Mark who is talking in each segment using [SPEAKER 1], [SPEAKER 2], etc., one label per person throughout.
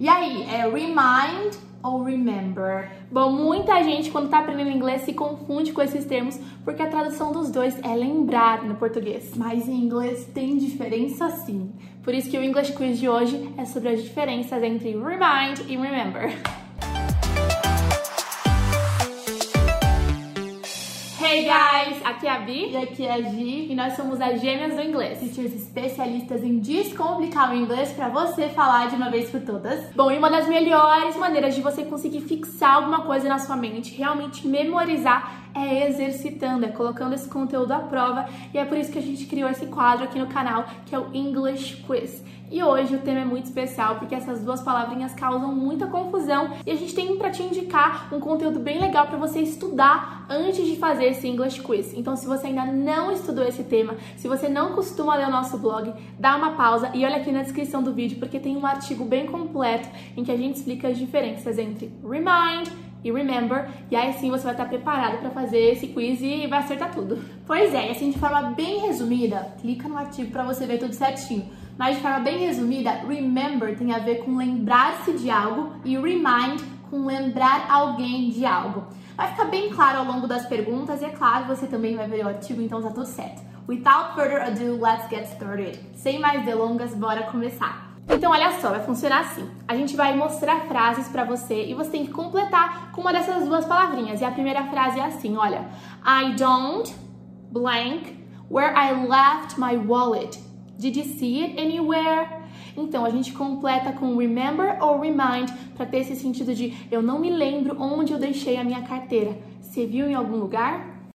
[SPEAKER 1] E aí, é remind ou remember?
[SPEAKER 2] Bom, muita gente quando tá aprendendo inglês se confunde com esses termos porque a tradução dos dois é lembrar no português.
[SPEAKER 1] Mas em inglês tem diferença sim.
[SPEAKER 2] Por isso que o English Quiz de hoje é sobre as diferenças entre remind e remember. Hey guys, aqui é a Bi
[SPEAKER 1] E aqui é a Gi,
[SPEAKER 2] e nós somos as gêmeas do inglês.
[SPEAKER 1] teachers especialistas em descomplicar o inglês para você falar de uma vez por todas.
[SPEAKER 2] Bom, e uma das melhores maneiras de você conseguir fixar alguma coisa na sua mente, realmente memorizar, é exercitando, é colocando esse conteúdo à prova. E é por isso que a gente criou esse quadro aqui no canal, que é o English Quiz. E hoje o tema é muito especial porque essas duas palavrinhas causam muita confusão e a gente tem para te indicar um conteúdo bem legal para você estudar antes de fazer esse English Quiz. Então, se você ainda não estudou esse tema, se você não costuma ler o nosso blog, dá uma pausa e olha aqui na descrição do vídeo porque tem um artigo bem completo em que a gente explica as diferenças entre remind e remember, e aí sim você vai estar preparado para fazer esse quiz e vai acertar tudo.
[SPEAKER 1] Pois é, e assim de forma bem resumida, clica no artigo para você ver tudo certinho. Mas de forma bem resumida, remember tem a ver com lembrar-se de algo e remind com lembrar alguém de algo. Vai ficar bem claro ao longo das perguntas e é claro, você também vai ver o artigo, então tá tudo certo. Without further ado, let's get started. Sem mais delongas, bora começar.
[SPEAKER 2] Então, olha só, vai funcionar assim. A gente vai mostrar frases para você e você tem que completar com uma dessas duas palavrinhas. E a primeira frase é assim, olha: I don't blank where I left my wallet. Did you see it anywhere? Então, a gente completa com remember ou remind para ter esse sentido de eu não me lembro onde eu deixei a minha carteira. Você viu em algum lugar?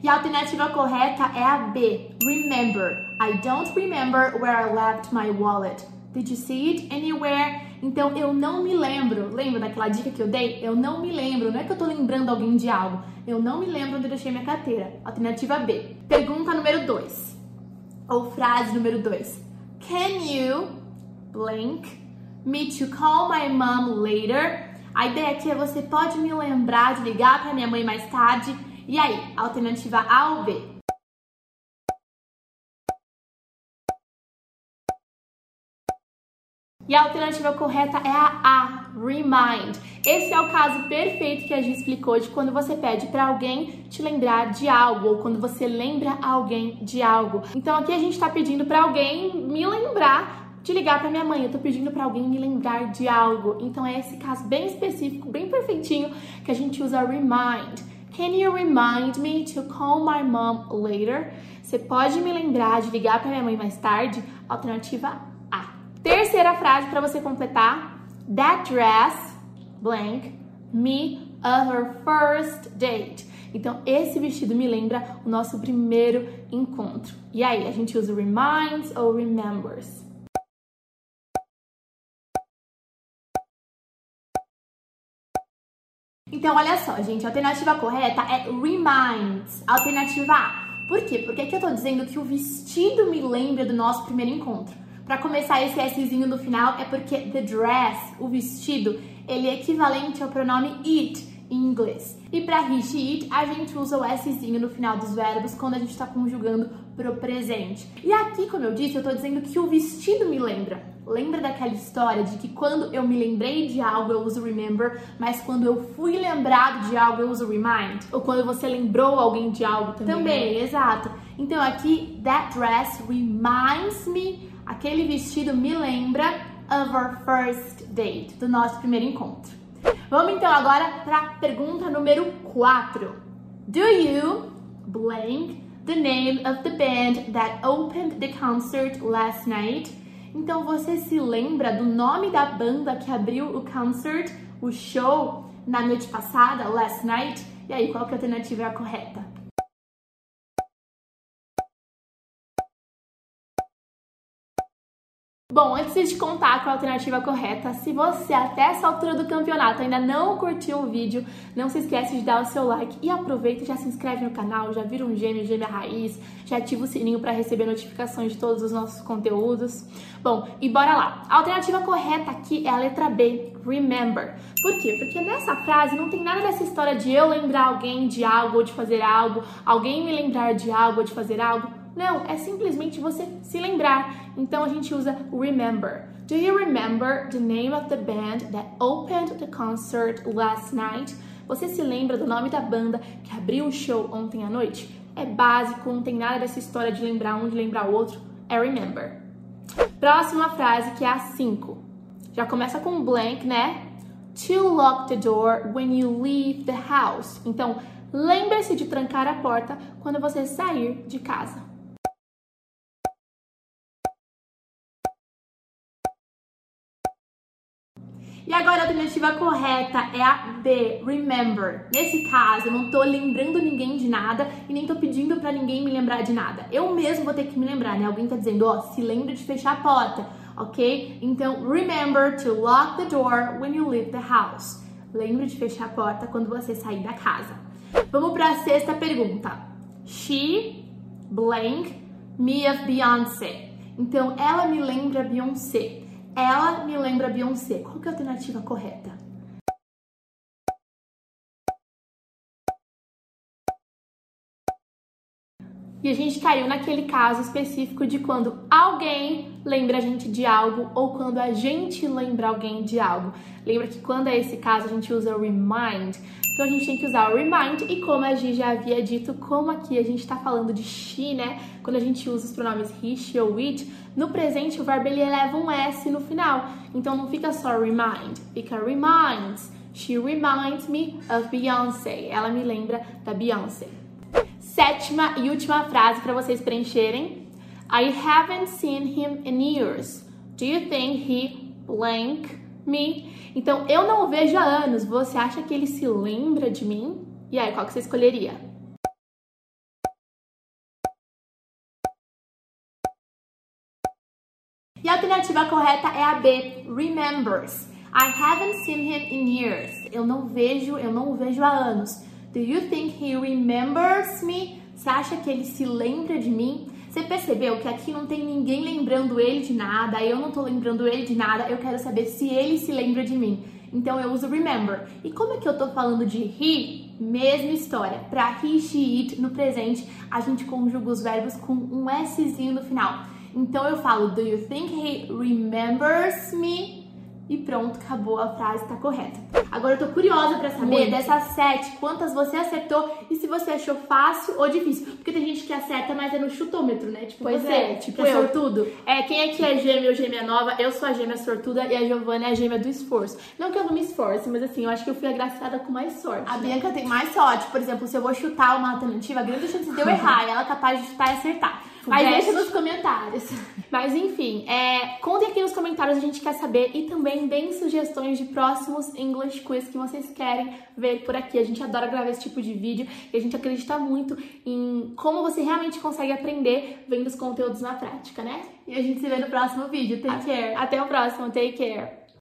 [SPEAKER 1] E a alternativa correta é a B. Remember. I don't remember where I left my wallet. Did you see it anywhere? Então eu não me lembro. Lembra daquela dica que eu dei? Eu não me lembro. Não é que eu tô lembrando alguém de algo. Eu não me lembro onde eu deixei minha carteira. Alternativa B. Pergunta número 2. Ou frase número 2. Can you blank me to call my mom later? A ideia aqui é você pode me lembrar de ligar para minha mãe mais tarde. E aí, alternativa A ou B?
[SPEAKER 2] E a alternativa correta é a A, remind. Esse é o caso perfeito que a gente explicou de quando você pede para alguém te lembrar de algo ou quando você lembra alguém de algo. Então aqui a gente está pedindo para alguém me lembrar de ligar para minha mãe. Eu tô pedindo para alguém me lembrar de algo. Então é esse caso bem específico, bem perfeitinho que a gente usa remind. Can you remind me to call my mom later? Você pode me lembrar de ligar para minha mãe mais tarde? Alternativa. Terceira frase para você completar. That dress blank me of her first date. Então, esse vestido me lembra o nosso primeiro encontro. E aí, a gente usa reminds ou remembers?
[SPEAKER 1] Então, olha só, gente, a alternativa correta é reminds. Alternativa A. Por quê? Porque aqui eu tô dizendo que o vestido me lembra do nosso primeiro encontro. Para começar esse Szinho no final é porque the dress, o vestido, ele é equivalente ao pronome it em inglês. E para he, it, a gente usa o Szinho no final dos verbos quando a gente está conjugando pro presente. E aqui, como eu disse, eu tô dizendo que o vestido me lembra. Lembra daquela história de que quando eu me lembrei de algo eu uso remember, mas quando eu fui lembrado de algo eu uso remind? Ou quando você lembrou alguém de algo também? Também, né? exato. Então aqui, that dress reminds me, aquele vestido me lembra of our first date, do nosso primeiro encontro. Vamos então agora para a pergunta número 4. Do you blank the name of the band that opened the concert last night? Então você se lembra do nome da banda que abriu o concert, o show, na noite passada, last night? E aí, qual que a alternativa é a correta? Bom, antes de contar qual a alternativa correta, se você até essa altura do campeonato ainda não curtiu o vídeo, não se esquece de dar o seu like e aproveita e já se inscreve no canal, já vira um gêmeo, gêmea raiz, já ativa o sininho para receber notificações de todos os nossos conteúdos. Bom, e bora lá. A alternativa correta aqui é a letra B, remember. Por quê? Porque nessa frase não tem nada dessa história de eu lembrar alguém de algo ou de fazer algo, alguém me lembrar de algo ou de fazer algo
[SPEAKER 2] Não, é simplesmente você se lembrar. Então a gente usa remember. Do you remember the name of the band that opened the concert last night? Você se lembra do nome da banda que abriu o show ontem à noite? É básico, não tem nada dessa história de lembrar um, de lembrar o outro. É remember. Próxima frase que é a 5. Já começa com blank, né? To lock the door when you leave the house. Então, lembre-se de trancar a porta quando você sair de casa.
[SPEAKER 1] E agora a alternativa correta é a B, remember. Nesse caso, eu não tô lembrando ninguém de nada e nem tô pedindo para ninguém me lembrar de nada. Eu mesmo vou ter que me lembrar, né? Alguém tá dizendo, ó, oh, se lembre de fechar a porta, ok? Então, remember to lock the door when you leave the house. Lembre de fechar a porta quando você sair da casa. Vamos para a sexta pergunta. She blank me of Beyoncé. Então, ela me lembra Beyoncé. Ela me lembra Beyoncé. Qual que é a alternativa correta?
[SPEAKER 2] E a gente caiu naquele caso específico de quando alguém lembra a gente de algo ou quando a gente lembra alguém de algo. Lembra que quando é esse caso a gente usa remind. Então a gente tem que usar o remind e como a Gi já havia dito, como aqui a gente está falando de she, né? Quando a gente usa os pronomes he, she ou it, no presente o verbo ele leva um S no final. Então não fica só remind, fica reminds. She reminds me of Beyoncé. Ela me lembra da Beyoncé. Sétima e última frase para vocês preencherem. I haven't seen him in years. Do you think he blank me? Então, eu não o vejo há anos. Você acha que ele se lembra de mim? E aí, qual que você escolheria?
[SPEAKER 1] E a alternativa correta é a B, remembers. I haven't seen him in years. Eu não vejo, eu não o vejo há anos. Do you think he remembers me? Você acha que ele se lembra de mim? Você percebeu que aqui não tem ninguém lembrando ele de nada, eu não tô lembrando ele de nada, eu quero saber se ele se lembra de mim. Então eu uso remember. E como é que eu tô falando de he? Mesma história. Para he, she, it no presente, a gente conjuga os verbos com um Szinho no final. Então eu falo, do you think he remembers me? E pronto, acabou, a frase tá correta. Agora eu tô curiosa para saber Muito. dessas sete, quantas você acertou e se você achou fácil ou difícil. Porque tem gente que acerta, mas é no chutômetro, né? Tipo,
[SPEAKER 2] pois
[SPEAKER 1] você,
[SPEAKER 2] é, tipo é
[SPEAKER 1] sortudo.
[SPEAKER 2] É, quem é que é gêmea ou gêmea nova? Eu sou a gêmea sortuda e a Giovana é a gêmea do esforço. Não que eu não me esforce, mas assim, eu acho que eu fui agraciada com mais sorte.
[SPEAKER 1] A né? Bianca tem mais sorte. Por exemplo, se eu vou chutar uma alternativa, a grande chance de eu errar e ela é capaz de chutar e acertar. Mas deixa nos comentários.
[SPEAKER 2] Mas enfim, é, contem aqui nos comentários, a gente quer saber. E também deem sugestões de próximos English Quiz que vocês querem ver por aqui. A gente adora gravar esse tipo de vídeo e a gente acredita muito em como você realmente consegue aprender vendo os conteúdos na prática, né?
[SPEAKER 1] E a gente se vê no próximo vídeo. Take care.
[SPEAKER 2] Até o próximo. Take care.